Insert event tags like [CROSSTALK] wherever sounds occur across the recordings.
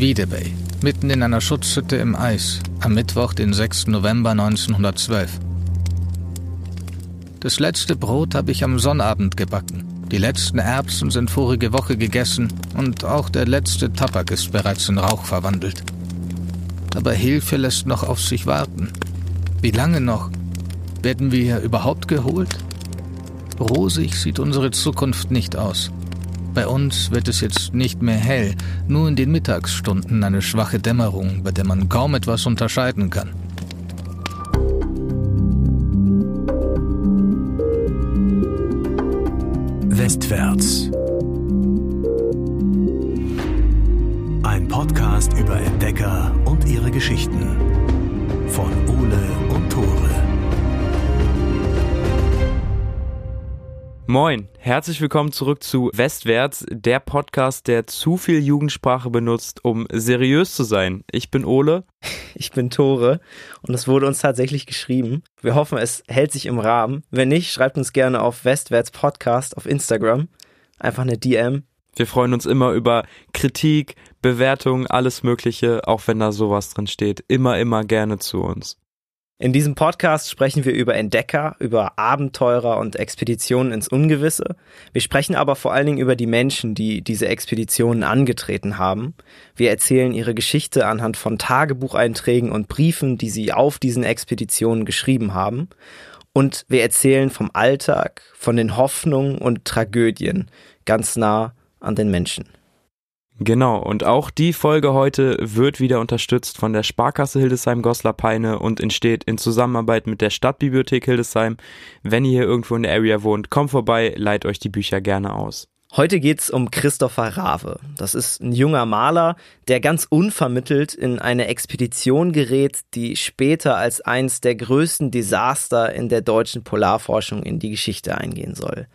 Wiedebay, mitten in einer Schutzhütte im Eis, am Mittwoch, den 6. November 1912. Das letzte Brot habe ich am Sonnabend gebacken. Die letzten Erbsen sind vorige Woche gegessen und auch der letzte Tabak ist bereits in Rauch verwandelt. Aber Hilfe lässt noch auf sich warten. Wie lange noch? Werden wir überhaupt geholt? Rosig sieht unsere Zukunft nicht aus. Bei uns wird es jetzt nicht mehr hell, nur in den Mittagsstunden eine schwache Dämmerung, bei der man kaum etwas unterscheiden kann. Westwärts. Ein Podcast über Entdecker und ihre Geschichten von Ole Moin, herzlich willkommen zurück zu Westwärts, der Podcast, der zu viel Jugendsprache benutzt, um seriös zu sein. Ich bin Ole. [LAUGHS] Ich bin Tore und es wurde uns tatsächlich geschrieben. Wir hoffen, es hält sich im Rahmen. Wenn nicht, schreibt uns gerne auf Westwärts Podcast auf Instagram. Einfach eine DM. Wir freuen uns immer über Kritik, Bewertungen, alles Mögliche, auch wenn da sowas drin steht. Immer, immer gerne zu uns. In diesem Podcast sprechen wir über Entdecker, über Abenteurer und Expeditionen ins Ungewisse. Wir sprechen aber vor allen Dingen über die Menschen, die diese Expeditionen angetreten haben. Wir erzählen ihre Geschichte anhand von Tagebucheinträgen und Briefen, die sie auf diesen Expeditionen geschrieben haben. Und wir erzählen vom Alltag, von den Hoffnungen und Tragödien ganz nah an den Menschen. Genau, und auch die Folge heute wird wieder unterstützt von der Sparkasse Hildesheim-Goslar-Peine und entsteht in Zusammenarbeit mit der Stadtbibliothek Hildesheim. Wenn ihr hier irgendwo in der Area wohnt, kommt vorbei, leiht euch die Bücher gerne aus. Heute geht's um Christopher Rave. Das ist ein junger Maler, der ganz unvermittelt in eine Expedition gerät, die später als eins der größten Desaster in der deutschen Polarforschung in die Geschichte eingehen soll.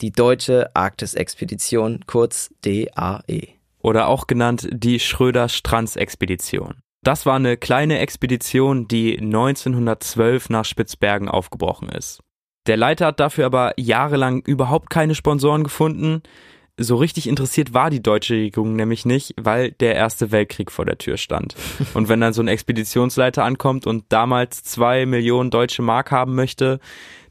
Die Deutsche Arktis-Expedition, kurz DAE oder auch genannt die Schröder-Stranz-Expedition. Das war eine kleine Expedition, die 1912 nach Spitzbergen aufgebrochen ist. Der Leiter hat dafür aber jahrelang überhaupt keine Sponsoren gefunden. So richtig interessiert war die deutsche Regierung nämlich nicht, weil der Erste Weltkrieg vor der Tür stand. [LAUGHS] Und wenn dann so ein Expeditionsleiter ankommt und damals zwei Millionen deutsche Mark haben möchte,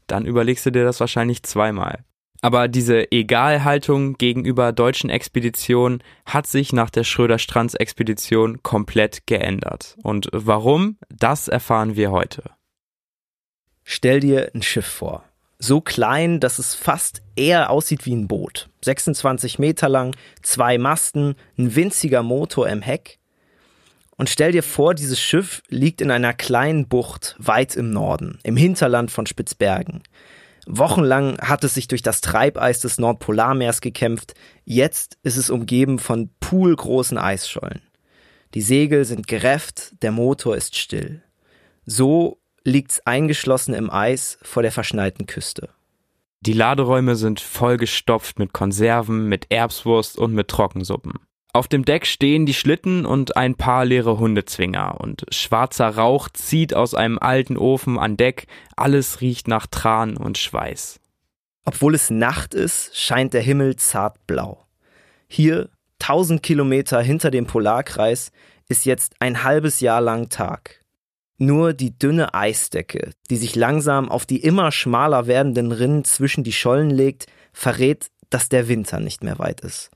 dann überlegst du dir das wahrscheinlich zweimal. Aber diese Egalhaltung gegenüber deutschen Expeditionen hat sich nach der Schröder-Stranz-Expedition komplett geändert. Und warum, das erfahren wir heute. Stell dir ein Schiff vor. So klein, dass es fast eher aussieht wie ein Boot. 26 Meter lang, zwei Masten, ein winziger Motor im Heck. Und stell dir vor, dieses Schiff liegt in einer kleinen Bucht weit im Norden, im Hinterland von Spitzbergen. Wochenlang hat es sich durch das Treibeis des Nordpolarmeers gekämpft, jetzt ist es umgeben von poolgroßen Eisschollen. Die Segel sind gerefft, der Motor ist still. So liegt's eingeschlossen im Eis vor der verschneiten Küste. Die Laderäume sind vollgestopft mit Konserven, mit Erbswurst und mit Trockensuppen. Auf dem Deck stehen die Schlitten und ein paar leere Hundezwinger und schwarzer Rauch zieht aus einem alten Ofen an Deck, alles riecht nach Tran und Schweiß. Obwohl es Nacht ist, scheint der Himmel zart blau. Hier, tausend Kilometer hinter dem Polarkreis, ist jetzt ein halbes Jahr lang Tag. Nur die dünne Eisdecke, die sich langsam auf die immer schmaler werdenden Rinnen zwischen die Schollen legt, verrät, dass der Winter nicht mehr weit ist.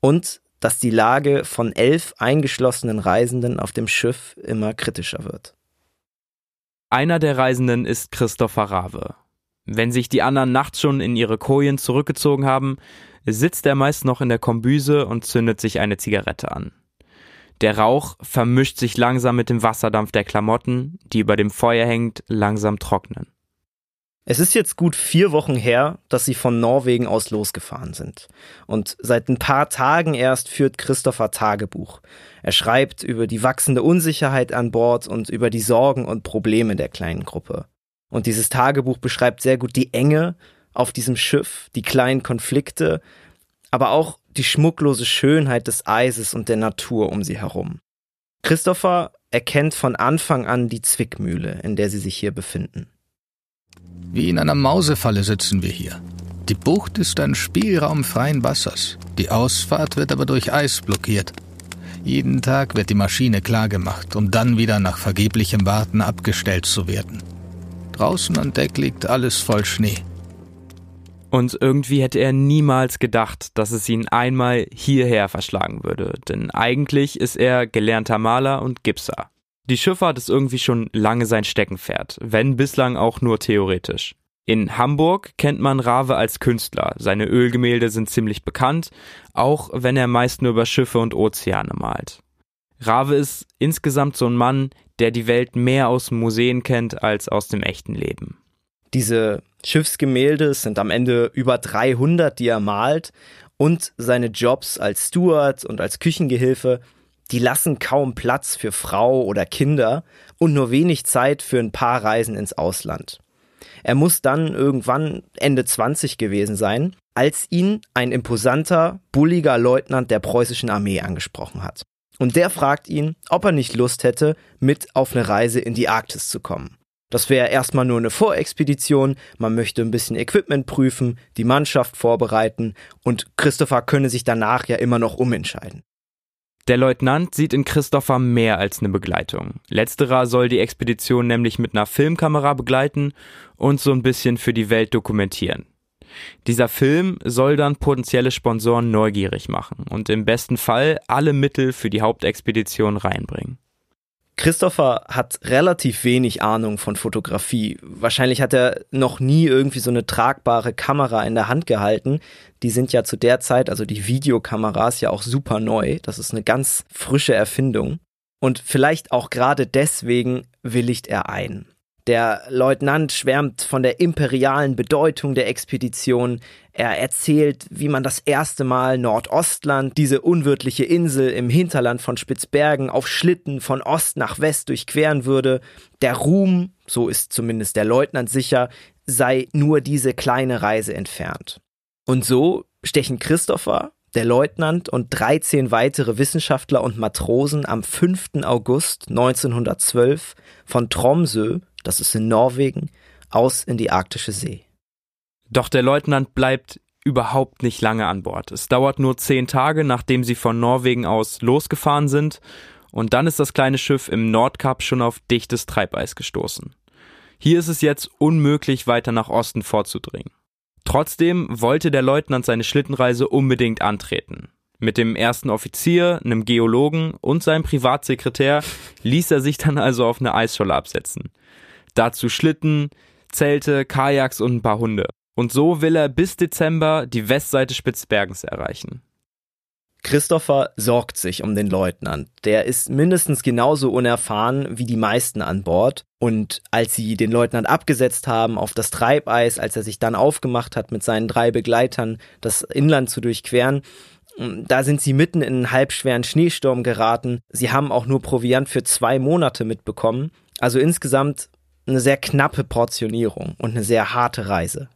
Und dass die Lage von elf eingeschlossenen Reisenden auf dem Schiff immer kritischer wird. Einer der Reisenden ist Christopher Rave. Wenn sich die anderen nachts schon in ihre Kojen zurückgezogen haben, sitzt er meist noch in der Kombüse und zündet sich eine Zigarette an. Der Rauch vermischt sich langsam mit dem Wasserdampf der Klamotten, die über dem Feuer hängt, langsam trocknen. Es ist jetzt gut vier Wochen her, dass sie von Norwegen aus losgefahren sind. Und seit ein paar Tagen erst führt Christopher Tagebuch. Er schreibt über die wachsende Unsicherheit an Bord und über die Sorgen und Probleme der kleinen Gruppe. Und dieses Tagebuch beschreibt sehr gut die Enge auf diesem Schiff, die kleinen Konflikte, aber auch die schmucklose Schönheit des Eises und der Natur um sie herum. Christopher erkennt von Anfang an die Zwickmühle, in der sie sich hier befinden. Wie in einer Mausefalle sitzen wir hier. Die Bucht ist ein Spielraum freien Wassers. Die Ausfahrt wird aber durch Eis blockiert. Jeden Tag wird die Maschine klargemacht, um dann wieder nach vergeblichem Warten abgestellt zu werden. Draußen an Deck liegt alles voll Schnee. Und irgendwie hätte er niemals gedacht, dass es ihn einmal hierher verschlagen würde, denn eigentlich ist er gelernter Maler und Gipser. Die Schifffahrt ist irgendwie schon lange sein Steckenpferd, wenn bislang auch nur theoretisch. In Hamburg kennt man Rave als Künstler. Seine Ölgemälde sind ziemlich bekannt, auch wenn er meist nur über Schiffe und Ozeane malt. Rave ist insgesamt so ein Mann, der die Welt mehr aus Museen kennt als aus dem echten Leben. Diese Schiffsgemälde sind am Ende über 300, die er malt und seine Jobs als Steward und als Küchengehilfe, die lassen kaum Platz für Frau oder Kinder und nur wenig Zeit für ein paar Reisen ins Ausland. Er muss dann irgendwann Ende 20 gewesen sein, als ihn ein imposanter, bulliger Leutnant der preußischen Armee angesprochen hat. Und der fragt ihn, ob er nicht Lust hätte, mit auf eine Reise in die Arktis zu kommen. Das wäre erstmal nur eine Vorexpedition, man möchte ein bisschen Equipment prüfen, die Mannschaft vorbereiten und Christopher könne sich danach ja immer noch umentscheiden. Der Leutnant sieht in Christopher mehr als eine Begleitung. Letzterer soll die Expedition nämlich mit einer Filmkamera begleiten und so ein bisschen für die Welt dokumentieren. Dieser Film soll dann potenzielle Sponsoren neugierig machen und im besten Fall alle Mittel für die Hauptexpedition reinbringen. Christopher hat relativ wenig Ahnung von Fotografie. Wahrscheinlich hat er noch nie irgendwie so eine tragbare Kamera in der Hand gehalten. Die sind ja zu der Zeit, also die Videokameras ja auch super neu. Das ist eine ganz frische Erfindung. Und vielleicht auch gerade deswegen willigt er ein. Der Leutnant schwärmt von der imperialen Bedeutung der Expedition. Er erzählt, wie man das erste Mal Nordostland, diese unwirtliche Insel im Hinterland von Spitzbergen, auf Schlitten von Ost nach West durchqueren würde. Der Ruhm, so ist zumindest der Leutnant sicher, sei nur diese kleine Reise entfernt. Und so stechen Christopher, der Leutnant und 13 weitere Wissenschaftler und Matrosen am 5. August 1912 von Tromsø das ist in Norwegen, aus in die arktische See. Doch der Leutnant bleibt überhaupt nicht lange an Bord. Es dauert nur zehn Tage, nachdem sie von Norwegen aus losgefahren sind, und dann ist das kleine Schiff im Nordkap schon auf dichtes Treibeis gestoßen. Hier ist es jetzt unmöglich, weiter nach Osten vorzudringen. Trotzdem wollte der Leutnant seine Schlittenreise unbedingt antreten. Mit dem ersten Offizier, einem Geologen und seinem Privatsekretär ließ er sich dann also auf eine Eisscholle absetzen. Dazu Schlitten, Zelte, Kajaks und ein paar Hunde. Und so will er bis Dezember die Westseite Spitzbergens erreichen. Christopher sorgt sich um den Leutnant. Der ist mindestens genauso unerfahren wie die meisten an Bord. Und als sie den Leutnant abgesetzt haben auf das Treibeis, als er sich dann aufgemacht hat, mit seinen drei Begleitern das Inland zu durchqueren, da sind sie mitten in einen halbschweren Schneesturm geraten. Sie haben auch nur Proviant für zwei Monate mitbekommen. Also insgesamt eine sehr knappe Portionierung und eine sehr harte Reise.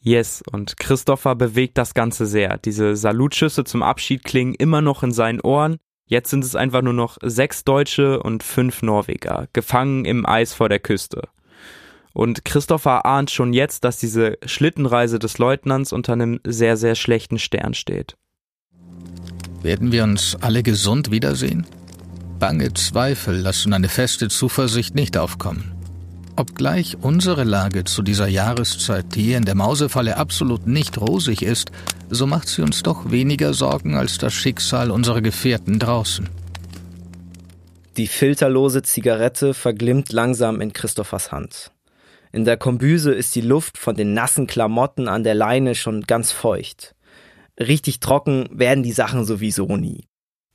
Yes, und Christopher bewegt das Ganze sehr. Diese Salutschüsse zum Abschied klingen immer noch in seinen Ohren. Jetzt sind es einfach nur noch sechs Deutsche und fünf Norweger, gefangen im Eis vor der Küste. Und Christopher ahnt schon jetzt, dass diese Schlittenreise des Leutnants unter einem sehr, sehr schlechten Stern steht. Werden wir uns alle gesund wiedersehen? Bange Zweifel lassen eine feste Zuversicht nicht aufkommen. Obgleich unsere Lage zu dieser Jahreszeit hier in der Mausefalle absolut nicht rosig ist, so macht sie uns doch weniger Sorgen als das Schicksal unserer Gefährten draußen. Die filterlose Zigarette verglimmt langsam in Christophers Hand. In der Kombüse ist die Luft von den nassen Klamotten an der Leine schon ganz feucht. Richtig trocken werden die Sachen sowieso nie.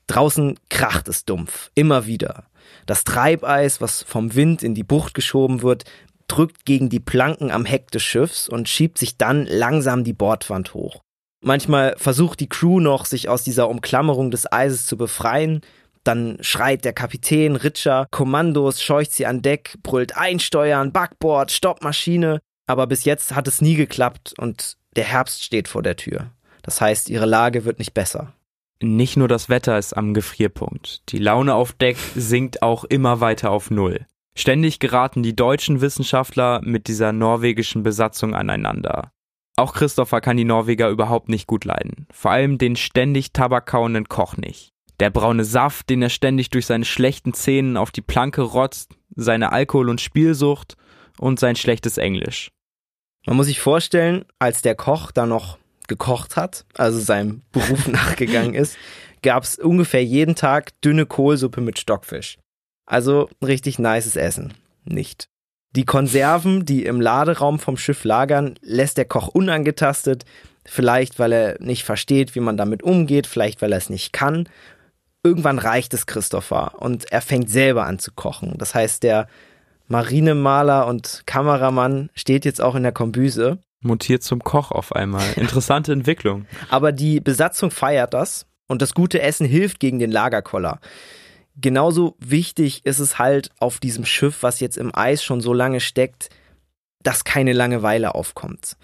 Draußen kracht es dumpf, immer wieder. Das Treibeis, was vom Wind in die Bucht geschoben wird, drückt gegen die Planken am Heck des Schiffs und schiebt sich dann langsam die Bordwand hoch. Manchmal versucht die Crew noch, sich aus dieser Umklammerung des Eises zu befreien. Dann schreit der Kapitän Ritscher Kommandos, scheucht sie an Deck, brüllt Einsteuern, Backbord, Stoppmaschine. Aber bis jetzt hat es nie geklappt und der Herbst steht vor der Tür. Das heißt, ihre Lage wird nicht besser. Nicht nur das Wetter ist am Gefrierpunkt. Die Laune auf Deck sinkt auch immer weiter auf Null. Ständig geraten die deutschen Wissenschaftler mit dieser norwegischen Besatzung aneinander. Auch Christopher kann die Norweger überhaupt nicht gut leiden. Vor allem den ständig tabakkauenden Koch nicht. Der braune Saft, den er ständig durch seine schlechten Zähnen auf die Planke rotzt, seine Alkohol- und Spielsucht und sein schlechtes Englisch. Man muss sich vorstellen, als der Koch da noch gekocht hat, also seinem Beruf [LAUGHS] nachgegangen ist, gab es ungefähr jeden Tag dünne Kohlsuppe mit Stockfisch. Also richtig nices Essen. Nicht. Die Konserven, die im Laderaum vom Schiff lagern, lässt der Koch unangetastet, vielleicht weil er nicht versteht, wie man damit umgeht, vielleicht weil er es nicht kann. Irgendwann reicht es Christopher und er fängt selber an zu kochen. Das heißt, der Marinemaler und Kameramann steht jetzt auch in der Kombüse. Mutiert zum Koch auf einmal. [LAUGHS] Interessante Entwicklung. Aber die Besatzung feiert das und das gute Essen hilft gegen den Lagerkoller. Genauso wichtig ist es halt auf diesem Schiff, was jetzt im Eis schon so lange steckt, dass keine Langeweile aufkommt.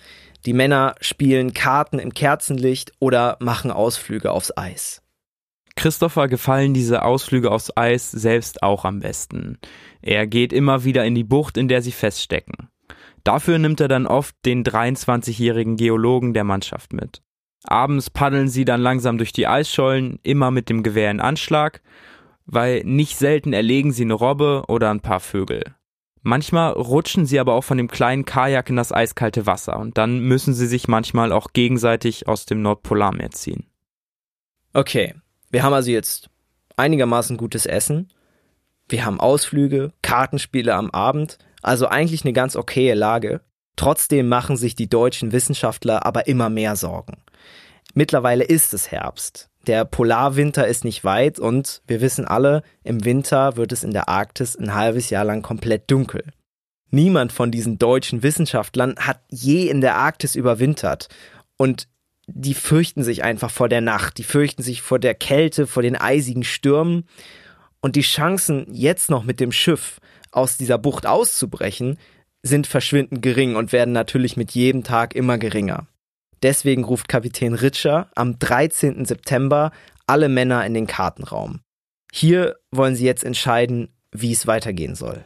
Die Männer spielen Karten im Kerzenlicht oder machen Ausflüge aufs Eis. Christopher gefallen diese Ausflüge aufs Eis selbst auch am besten. Er geht immer wieder in die Bucht, in der sie feststecken. Dafür nimmt er dann oft den 23-jährigen Geologen der Mannschaft mit. Abends paddeln sie dann langsam durch die Eisschollen, immer mit dem Gewehr in Anschlag, weil nicht selten erlegen sie eine Robbe oder ein paar Vögel. Manchmal rutschen sie aber auch von dem kleinen Kajak in das eiskalte Wasser und dann müssen sie sich manchmal auch gegenseitig aus dem Nordpolarmeer ziehen. Okay, wir haben also jetzt einigermaßen gutes Essen. Wir haben Ausflüge, Kartenspiele am Abend, also eigentlich eine ganz okaye Lage. Trotzdem machen sich die deutschen Wissenschaftler aber immer mehr Sorgen. Mittlerweile ist es Herbst. Der Polarwinter ist nicht weit und wir wissen alle, im Winter wird es in der Arktis ein halbes Jahr lang komplett dunkel. Niemand von diesen deutschen Wissenschaftlern hat je in der Arktis überwintert und die fürchten sich einfach vor der Nacht, die fürchten sich vor der Kälte, vor den eisigen Stürmen und die Chancen, jetzt noch mit dem Schiff aus dieser Bucht auszubrechen, sind verschwindend gering und werden natürlich mit jedem Tag immer geringer. Deswegen ruft Kapitän Ritscher am 13. September alle Männer in den Kartenraum. Hier wollen sie jetzt entscheiden, wie es weitergehen soll.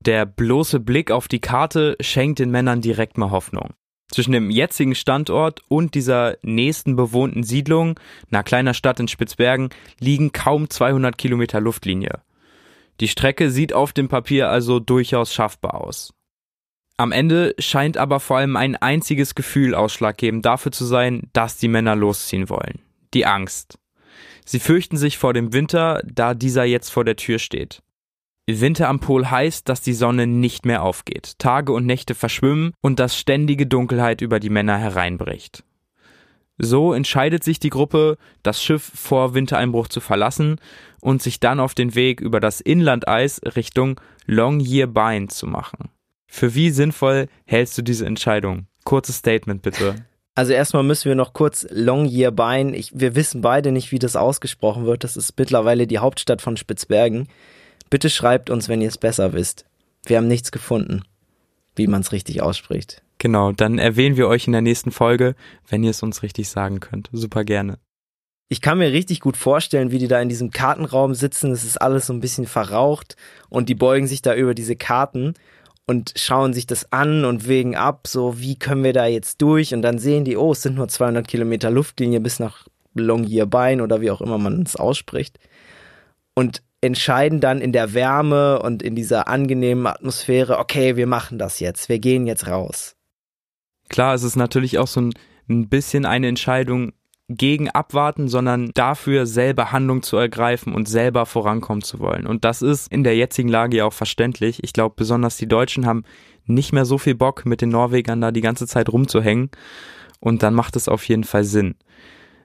Der bloße Blick auf die Karte schenkt den Männern direkt mal Hoffnung. Zwischen dem jetzigen Standort und dieser nächsten bewohnten Siedlung, einer kleiner Stadt in Spitzbergen, liegen kaum 200 Kilometer Luftlinie. Die Strecke sieht auf dem Papier also durchaus schaffbar aus. Am Ende scheint aber vor allem ein einziges Gefühl ausschlaggebend dafür zu sein, dass die Männer losziehen wollen. Die Angst. Sie fürchten sich vor dem Winter, da dieser jetzt vor der Tür steht. Winter am Pol heißt, dass die Sonne nicht mehr aufgeht, Tage und Nächte verschwimmen und dass ständige Dunkelheit über die Männer hereinbricht. So entscheidet sich die Gruppe, das Schiff vor Wintereinbruch zu verlassen und sich dann auf den Weg über das Inlandeis Richtung Longyearbyen zu machen. Für wie sinnvoll hältst du diese Entscheidung? Kurzes Statement bitte. Also erstmal müssen wir noch kurz Longyearbyen, ich, wir wissen beide nicht, wie das ausgesprochen wird. Das ist mittlerweile die Hauptstadt von Spitzbergen. Bitte schreibt uns, wenn ihr es besser wisst. Wir haben nichts gefunden, wie man es richtig ausspricht. Genau, dann erwähnen wir euch in der nächsten Folge, wenn ihr es uns richtig sagen könnt. Super gerne. Ich kann mir richtig gut vorstellen, wie die da in diesem Kartenraum sitzen. Es ist alles so ein bisschen verraucht und die beugen sich da über diese Karten und schauen sich das an und wägen ab, so wie können wir da jetzt durch und dann sehen die, oh, es sind nur 200 Kilometer Luftlinie bis nach Longyearbyen oder wie auch immer man es ausspricht. Und entscheiden dann in der Wärme und in dieser angenehmen Atmosphäre, okay, wir machen das jetzt, wir gehen jetzt raus. Klar, es ist natürlich auch so ein, ein bisschen eine Entscheidung gegen abwarten, sondern dafür selber Handlung zu ergreifen und selber vorankommen zu wollen. Und das ist in der jetzigen Lage ja auch verständlich. Ich glaube, besonders die Deutschen haben nicht mehr so viel Bock, mit den Norwegern da die ganze Zeit rumzuhängen. Und dann macht es auf jeden Fall Sinn.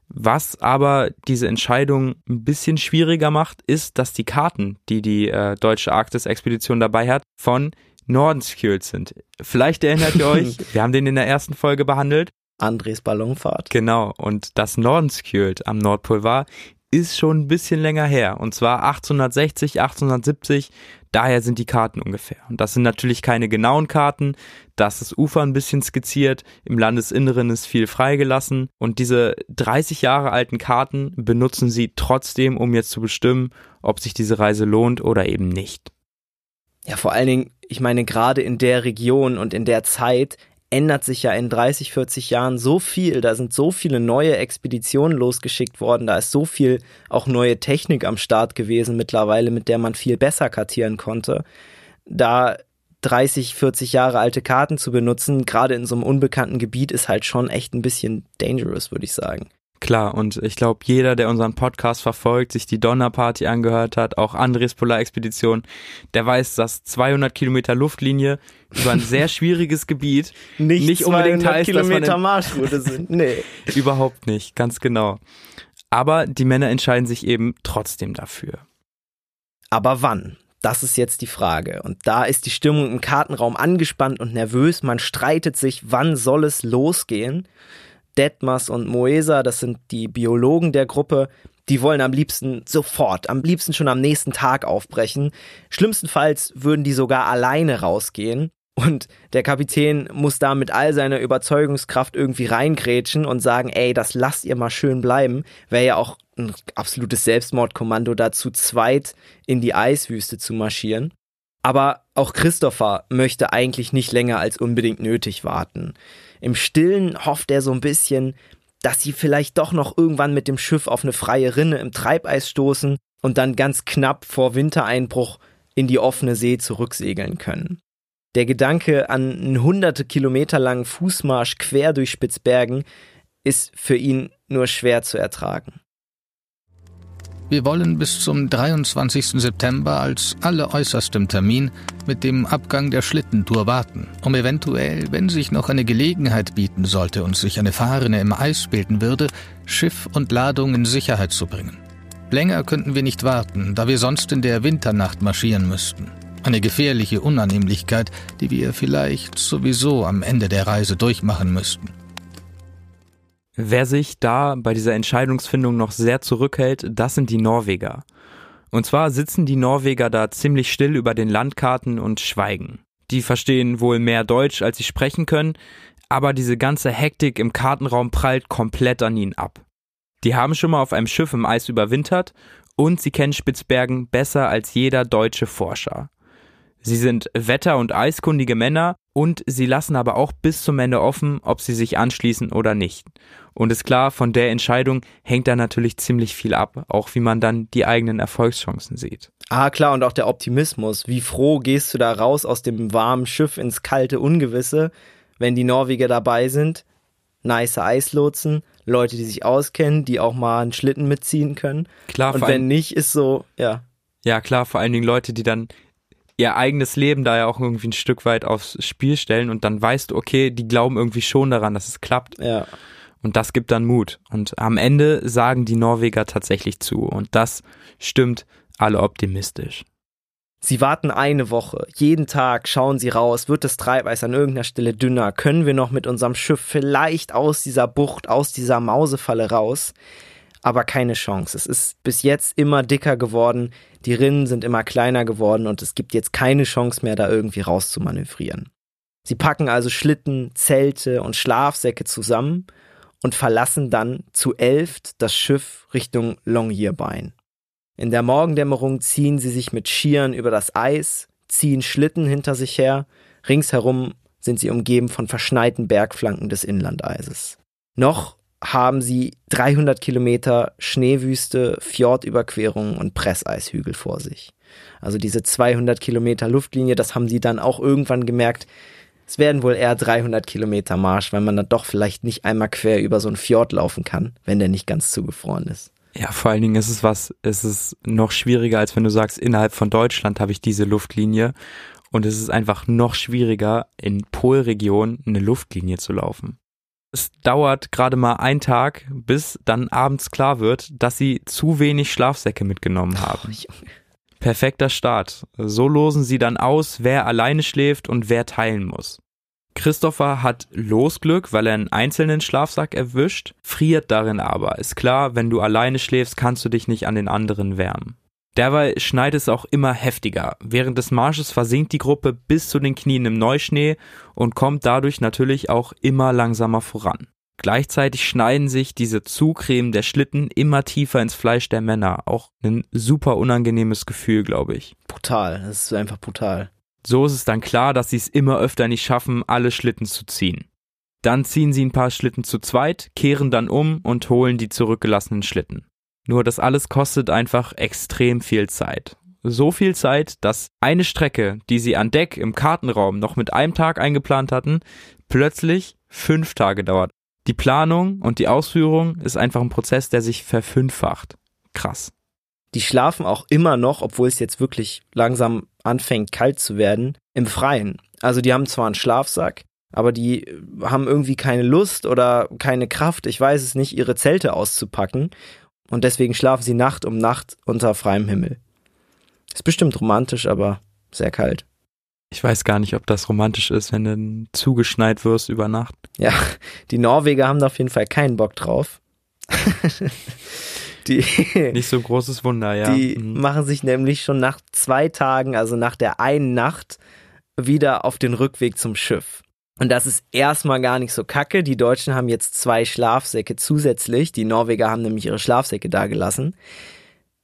Was aber diese Entscheidung ein bisschen schwieriger macht, ist, dass die Karten, die die äh, deutsche Arktis-Expedition dabei hat, von Nordenskjöld sind. Vielleicht erinnert ihr euch, [LAUGHS] wir haben den in der ersten Folge behandelt. Andres Ballonfahrt. Genau, und dass Nordenskjöld am Nordpol war, ist schon ein bisschen länger her. Und zwar 1860, 1870. Daher sind die Karten ungefähr. Und das sind natürlich keine genauen Karten. Das ist Ufer ein bisschen skizziert. Im Landesinneren ist viel freigelassen. Und diese 30 Jahre alten Karten benutzen sie trotzdem, um jetzt zu bestimmen, ob sich diese Reise lohnt oder eben nicht. Ja, vor allen Dingen, ich meine, gerade in der Region und in der Zeit ändert sich ja in 30, 40 Jahren so viel. Da sind so viele neue Expeditionen losgeschickt worden. Da ist so viel auch neue Technik am Start gewesen mittlerweile, mit der man viel besser kartieren konnte. Da 30, 40 Jahre alte Karten zu benutzen, gerade in so einem unbekannten Gebiet, ist halt schon echt ein bisschen dangerous, würde ich sagen. Klar, und ich glaube, jeder, der unseren Podcast verfolgt, sich die Donnerparty angehört hat, auch Andres Polarexpedition, der weiß, dass 200 Kilometer Luftlinie über ein sehr [LAUGHS] schwieriges Gebiet nicht, nicht unbedingt heißt, Kilometer dass man Marschroute sind. Nee. [LAUGHS] überhaupt nicht, ganz genau. Aber die Männer entscheiden sich eben trotzdem dafür. Aber wann? Das ist jetzt die Frage. Und da ist die Stimmung im Kartenraum angespannt und nervös. Man streitet sich, wann soll es losgehen. Detmers und Moesa, das sind die Biologen der Gruppe, die wollen am liebsten sofort, am liebsten schon am nächsten Tag aufbrechen. Schlimmstenfalls würden die sogar alleine rausgehen. Und der Kapitän muss da mit all seiner Überzeugungskraft irgendwie reingrätschen und sagen, ey, das lasst ihr mal schön bleiben. Wäre ja auch ein absolutes Selbstmordkommando, da zu zweit in die Eiswüste zu marschieren. Aber auch Christopher möchte eigentlich nicht länger als unbedingt nötig warten. Im Stillen hofft er so ein bisschen, dass sie vielleicht doch noch irgendwann mit dem Schiff auf eine freie Rinne im Treibeis stoßen und dann ganz knapp vor Wintereinbruch in die offene See zurücksegeln können. Der Gedanke an einen hunderte Kilometer langen Fußmarsch quer durch Spitzbergen ist für ihn nur schwer zu ertragen. Wir wollen bis zum 23. September als alleräußerstem Termin mit dem Abgang der Schlittentour warten, um eventuell, wenn sich noch eine Gelegenheit bieten sollte und sich eine Fahrrinne im Eis bilden würde, Schiff und Ladung in Sicherheit zu bringen. Länger könnten wir nicht warten, da wir sonst in der Winternacht marschieren müssten. Eine gefährliche Unannehmlichkeit, die wir vielleicht sowieso am Ende der Reise durchmachen müssten. Wer sich da bei dieser Entscheidungsfindung noch sehr zurückhält, das sind die Norweger. Und zwar sitzen die Norweger da ziemlich still über den Landkarten und schweigen. Die verstehen wohl mehr Deutsch, als sie sprechen können, aber diese ganze Hektik im Kartenraum prallt komplett an ihnen ab. Die haben schon mal auf einem Schiff im Eis überwintert und sie kennen Spitzbergen besser als jeder deutsche Forscher. Sie sind wetter- und eiskundige Männer und sie lassen aber auch bis zum Ende offen, ob sie sich anschließen oder nicht. Und ist klar, von der Entscheidung hängt da natürlich ziemlich viel ab, auch wie man dann die eigenen Erfolgschancen sieht. Ah, klar, und auch der Optimismus. Wie froh gehst du da raus aus dem warmen Schiff ins kalte Ungewisse, wenn die Norweger dabei sind? Nice Eislotsen, Leute, die sich auskennen, die auch mal einen Schlitten mitziehen können. Klar, und wenn nicht, ist so, ja. Ja, klar, vor allen Dingen Leute, die dann ihr eigenes Leben da ja auch irgendwie ein Stück weit aufs Spiel stellen und dann weißt du, okay, die glauben irgendwie schon daran, dass es klappt. Ja. Und das gibt dann Mut. Und am Ende sagen die Norweger tatsächlich zu. Und das stimmt alle optimistisch. Sie warten eine Woche. Jeden Tag schauen sie raus. Wird das Treibeis an irgendeiner Stelle dünner? Können wir noch mit unserem Schiff vielleicht aus dieser Bucht, aus dieser Mausefalle raus? aber keine Chance. Es ist bis jetzt immer dicker geworden, die Rinnen sind immer kleiner geworden und es gibt jetzt keine Chance mehr, da irgendwie rauszumanövrieren. Sie packen also Schlitten, Zelte und Schlafsäcke zusammen und verlassen dann zu elft das Schiff Richtung Longyearbyen. In der Morgendämmerung ziehen sie sich mit Skiern über das Eis, ziehen Schlitten hinter sich her, ringsherum sind sie umgeben von verschneiten Bergflanken des Inlandeises. Noch haben sie 300 Kilometer Schneewüste, Fjordüberquerungen und Presseishügel vor sich. Also diese 200 Kilometer Luftlinie, das haben sie dann auch irgendwann gemerkt, es werden wohl eher 300 Kilometer Marsch, weil man dann doch vielleicht nicht einmal quer über so einen Fjord laufen kann, wenn der nicht ganz zugefroren ist. Ja, vor allen Dingen ist es was, ist es noch schwieriger, als wenn du sagst, innerhalb von Deutschland habe ich diese Luftlinie. Und es ist einfach noch schwieriger, in Polregion eine Luftlinie zu laufen. Es dauert gerade mal einen Tag, bis dann abends klar wird, dass sie zu wenig Schlafsäcke mitgenommen haben. Oh, Perfekter Start. So losen sie dann aus, wer alleine schläft und wer teilen muss. Christopher hat Losglück, weil er einen einzelnen Schlafsack erwischt, friert darin aber. Ist klar, wenn du alleine schläfst, kannst du dich nicht an den anderen wärmen. Derweil schneit es auch immer heftiger. Während des Marsches versinkt die Gruppe bis zu den Knien im Neuschnee und kommt dadurch natürlich auch immer langsamer voran. Gleichzeitig schneiden sich diese Zugcremen der Schlitten immer tiefer ins Fleisch der Männer. Auch ein super unangenehmes Gefühl, glaube ich. Brutal, das ist einfach brutal. So ist es dann klar, dass sie es immer öfter nicht schaffen, alle Schlitten zu ziehen. Dann ziehen sie ein paar Schlitten zu zweit, kehren dann um und holen die zurückgelassenen Schlitten. Nur das alles kostet einfach extrem viel Zeit. So viel Zeit, dass eine Strecke, die sie an Deck im Kartenraum noch mit einem Tag eingeplant hatten, plötzlich fünf Tage dauert. Die Planung und die Ausführung ist einfach ein Prozess, der sich verfünffacht. Krass. Die schlafen auch immer noch, obwohl es jetzt wirklich langsam anfängt kalt zu werden, im Freien. Also die haben zwar einen Schlafsack, aber die haben irgendwie keine Lust oder keine Kraft, ich weiß es nicht, ihre Zelte auszupacken. Und deswegen schlafen sie Nacht um Nacht unter freiem Himmel. Ist bestimmt romantisch, aber sehr kalt. Ich weiß gar nicht, ob das romantisch ist, wenn du zugeschneit wirst über Nacht. Ja, die Norweger haben da auf jeden Fall keinen Bock drauf. [LAUGHS] die, nicht so ein großes Wunder, ja. Die mhm. machen sich nämlich schon nach zwei Tagen, also nach der einen Nacht, wieder auf den Rückweg zum Schiff. Und das ist erstmal gar nicht so kacke. Die Deutschen haben jetzt zwei Schlafsäcke zusätzlich. Die Norweger haben nämlich ihre Schlafsäcke dagelassen.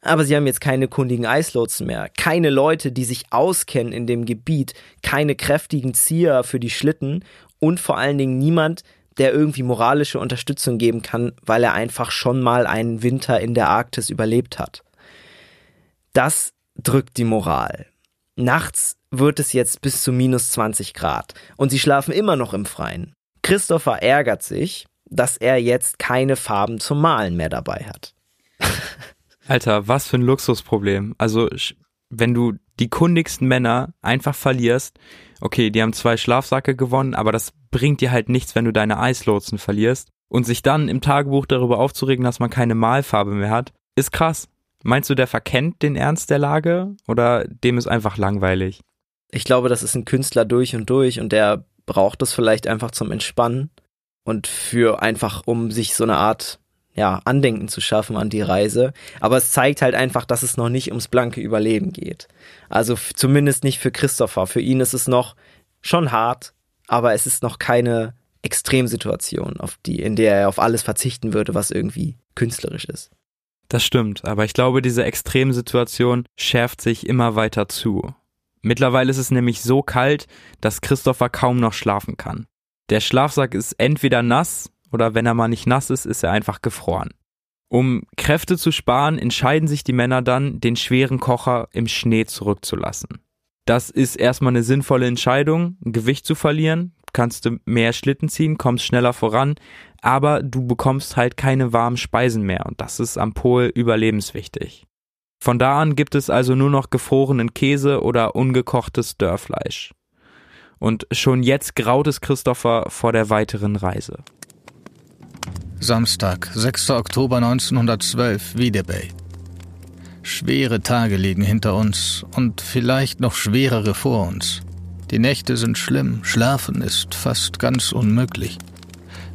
Aber sie haben jetzt keine kundigen Eislotsen mehr, keine Leute, die sich auskennen in dem Gebiet, keine kräftigen Zieher für die Schlitten und vor allen Dingen niemand, der irgendwie moralische Unterstützung geben kann, weil er einfach schon mal einen Winter in der Arktis überlebt hat. Das drückt die Moral. Nachts wird es jetzt bis zu minus 20 Grad und sie schlafen immer noch im Freien. Christopher ärgert sich, dass er jetzt keine Farben zum Malen mehr dabei hat. Alter, was für ein Luxusproblem. Also, wenn du die kundigsten Männer einfach verlierst, okay, die haben zwei Schlafsacke gewonnen, aber das bringt dir halt nichts, wenn du deine Eislotsen verlierst. Und sich dann im Tagebuch darüber aufzuregen, dass man keine Malfarbe mehr hat, ist krass. Meinst du, der verkennt den Ernst der Lage oder dem ist einfach langweilig? Ich glaube, das ist ein Künstler durch und durch und der braucht es vielleicht einfach zum Entspannen und für einfach, um sich so eine Art ja, Andenken zu schaffen an die Reise. Aber es zeigt halt einfach, dass es noch nicht ums blanke Überleben geht. Also zumindest nicht für Christopher. Für ihn ist es noch schon hart, aber es ist noch keine Extremsituation, auf die, in der er auf alles verzichten würde, was irgendwie künstlerisch ist. Das stimmt, aber ich glaube, diese Extremsituation schärft sich immer weiter zu. Mittlerweile ist es nämlich so kalt, dass Christopher kaum noch schlafen kann. Der Schlafsack ist entweder nass oder wenn er mal nicht nass ist, ist er einfach gefroren. Um Kräfte zu sparen, entscheiden sich die Männer dann, den schweren Kocher im Schnee zurückzulassen. Das ist erstmal eine sinnvolle Entscheidung, Gewicht zu verlieren, kannst du mehr Schlitten ziehen, kommst schneller voran, aber du bekommst halt keine warmen Speisen mehr und das ist am Pol überlebenswichtig. Von da an gibt es also nur noch gefrorenen Käse oder ungekochtes Dörrfleisch. Und schon jetzt graut es Christopher vor der weiteren Reise. Samstag, 6. Oktober 1912, Wiedebay. Schwere Tage liegen hinter uns und vielleicht noch schwerere vor uns. Die Nächte sind schlimm, schlafen ist fast ganz unmöglich.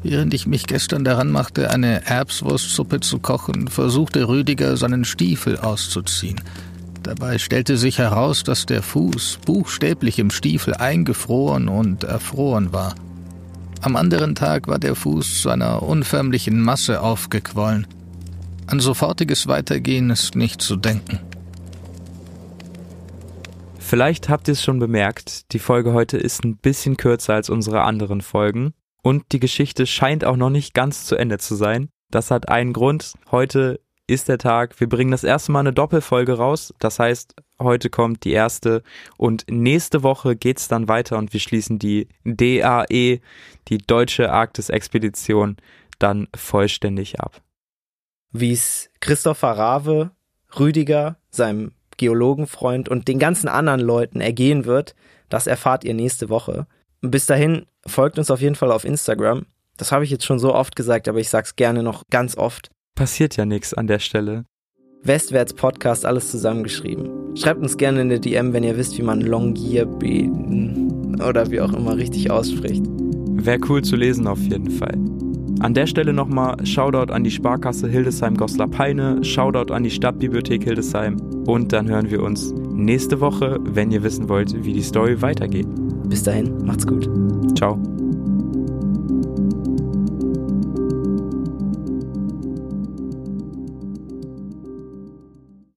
Während ich mich gestern daran machte, eine Erbswurstsuppe zu kochen, versuchte Rüdiger seinen Stiefel auszuziehen. Dabei stellte sich heraus, dass der Fuß buchstäblich im Stiefel eingefroren und erfroren war. Am anderen Tag war der Fuß zu einer unförmlichen Masse aufgequollen. An sofortiges Weitergehen ist nicht zu denken. Vielleicht habt ihr es schon bemerkt, die Folge heute ist ein bisschen kürzer als unsere anderen Folgen und die Geschichte scheint auch noch nicht ganz zu Ende zu sein. Das hat einen Grund. Heute ist der Tag. Wir bringen das erste Mal eine Doppelfolge raus. Das heißt, heute kommt die erste und nächste Woche geht's dann weiter und wir schließen die DAE, die Deutsche Arktis-Expedition, dann vollständig ab. Wie es Christopher Rave, Rüdiger, seinem Geologenfreund und den ganzen anderen Leuten ergehen wird, das erfahrt ihr nächste Woche. Bis dahin folgt uns auf jeden Fall auf Instagram. Das habe ich jetzt schon so oft gesagt, aber ich sag's gerne noch ganz oft passiert ja nichts an der Stelle. Westwärts Podcast, alles zusammengeschrieben. Schreibt uns gerne in der DM, wenn ihr wisst, wie man Longyearbyen oder wie auch immer richtig ausspricht. Wäre cool zu lesen auf jeden Fall. An der Stelle nochmal Shoutout an die Sparkasse Hildesheim-Goslar-Peine, Shoutout an die Stadtbibliothek Hildesheim und dann hören wir uns nächste Woche, wenn ihr wissen wollt, wie die Story weitergeht. Bis dahin, macht's gut. Ciao.